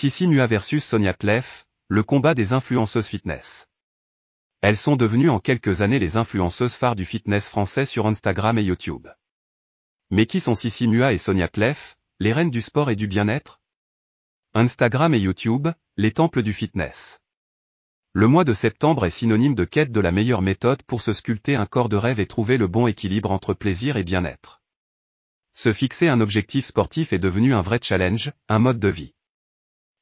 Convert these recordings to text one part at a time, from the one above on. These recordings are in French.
Sissi Mua versus Sonia Tlef, le combat des influenceuses fitness. Elles sont devenues en quelques années les influenceuses phares du fitness français sur Instagram et YouTube. Mais qui sont Sissi Mua et Sonia Tlef, les reines du sport et du bien-être? Instagram et YouTube, les temples du fitness. Le mois de septembre est synonyme de quête de la meilleure méthode pour se sculpter un corps de rêve et trouver le bon équilibre entre plaisir et bien-être. Se fixer un objectif sportif est devenu un vrai challenge, un mode de vie.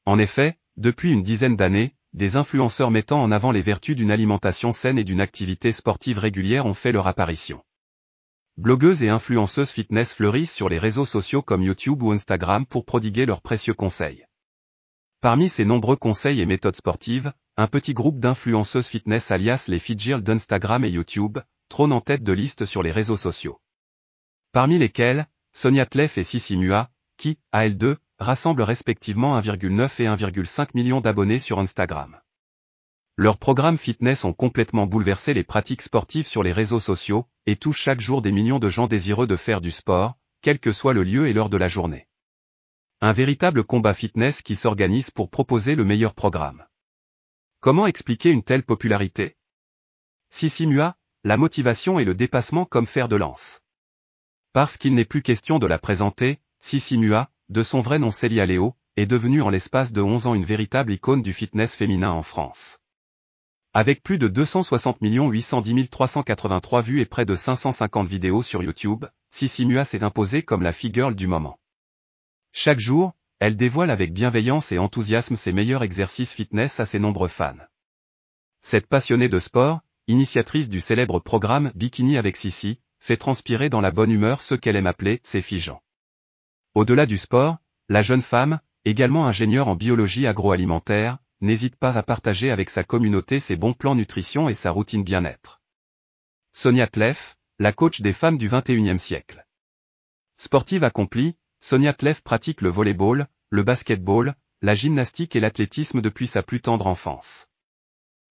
En effet, depuis une dizaine d'années, des influenceurs mettant en avant les vertus d'une alimentation saine et d'une activité sportive régulière ont fait leur apparition. Blogueuses et influenceuses fitness fleurissent sur les réseaux sociaux comme YouTube ou Instagram pour prodiguer leurs précieux conseils. Parmi ces nombreux conseils et méthodes sportives, un petit groupe d'influenceuses fitness alias les Fitgirls d'Instagram et YouTube, trône en tête de liste sur les réseaux sociaux. Parmi lesquels, Sonia Tlef et Sissi Mua, qui, à L2, rassemblent respectivement 1,9 et 1,5 millions d'abonnés sur Instagram. Leurs programmes fitness ont complètement bouleversé les pratiques sportives sur les réseaux sociaux, et touchent chaque jour des millions de gens désireux de faire du sport, quel que soit le lieu et l'heure de la journée. Un véritable combat fitness qui s'organise pour proposer le meilleur programme. Comment expliquer une telle popularité? Sissi Mua, la motivation et le dépassement comme fer de lance. Parce qu'il n'est plus question de la présenter, Sissi Mua, de son vrai nom Célia Léo, est devenue en l'espace de 11 ans une véritable icône du fitness féminin en France. Avec plus de 260 810 383 vues et près de 550 vidéos sur YouTube, Sissi Mua s'est imposée comme la figure du moment. Chaque jour, elle dévoile avec bienveillance et enthousiasme ses meilleurs exercices fitness à ses nombreux fans. Cette passionnée de sport, initiatrice du célèbre programme Bikini avec Sissi, fait transpirer dans la bonne humeur ceux qu'elle aime appeler ses figeants. Au-delà du sport, la jeune femme, également ingénieure en biologie agroalimentaire, n'hésite pas à partager avec sa communauté ses bons plans nutrition et sa routine bien-être. Sonia Tlef, la coach des femmes du 21e siècle. Sportive accomplie, Sonia Tlef pratique le volleyball, le basketball, la gymnastique et l'athlétisme depuis sa plus tendre enfance.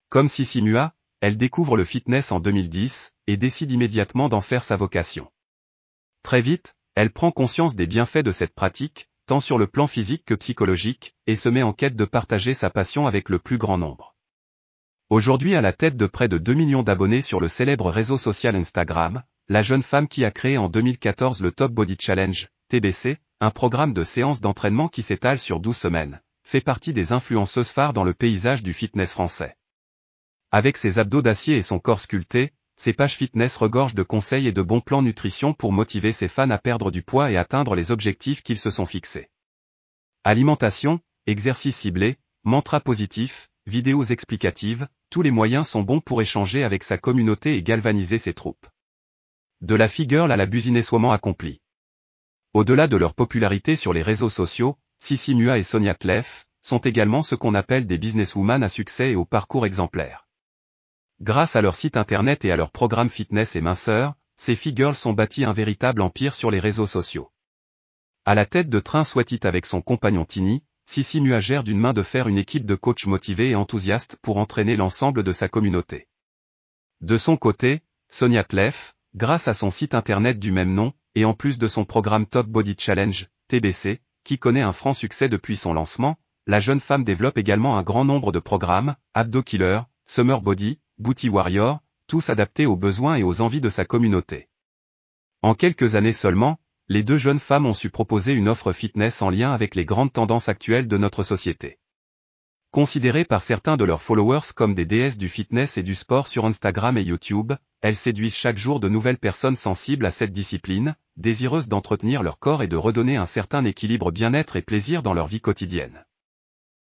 Comme Sissi Mua, elle découvre le fitness en 2010, et décide immédiatement d'en faire sa vocation. Très vite, elle prend conscience des bienfaits de cette pratique, tant sur le plan physique que psychologique, et se met en quête de partager sa passion avec le plus grand nombre. Aujourd'hui à la tête de près de 2 millions d'abonnés sur le célèbre réseau social Instagram, la jeune femme qui a créé en 2014 le Top Body Challenge, TBC, un programme de séances d'entraînement qui s'étale sur 12 semaines, fait partie des influenceuses phares dans le paysage du fitness français. Avec ses abdos d'acier et son corps sculpté, ces pages fitness regorgent de conseils et de bons plans nutrition pour motiver ses fans à perdre du poids et atteindre les objectifs qu'ils se sont fixés. Alimentation, exercices ciblés, mantra positif, vidéos explicatives, tous les moyens sont bons pour échanger avec sa communauté et galvaniser ses troupes. De la figure à la businesswoman accomplie. Au-delà de leur popularité sur les réseaux sociaux, Sissi Mua et Sonia Tlef sont également ce qu'on appelle des businesswomen à succès et au parcours exemplaire. Grâce à leur site internet et à leur programme fitness et minceur, ces figures sont bâties un véritable empire sur les réseaux sociaux. À la tête de Train Soit avec son compagnon Tini, Sissi Mua gère d'une main de fer une équipe de coachs motivés et enthousiastes pour entraîner l'ensemble de sa communauté. De son côté, Sonia Tlef, grâce à son site internet du même nom, et en plus de son programme Top Body Challenge, TBC, qui connaît un franc succès depuis son lancement, la jeune femme développe également un grand nombre de programmes, Abdo Killer, Summer Body, Booty Warrior, tous adaptés aux besoins et aux envies de sa communauté. En quelques années seulement, les deux jeunes femmes ont su proposer une offre fitness en lien avec les grandes tendances actuelles de notre société. Considérées par certains de leurs followers comme des déesses du fitness et du sport sur Instagram et YouTube, elles séduisent chaque jour de nouvelles personnes sensibles à cette discipline, désireuses d'entretenir leur corps et de redonner un certain équilibre bien-être et plaisir dans leur vie quotidienne.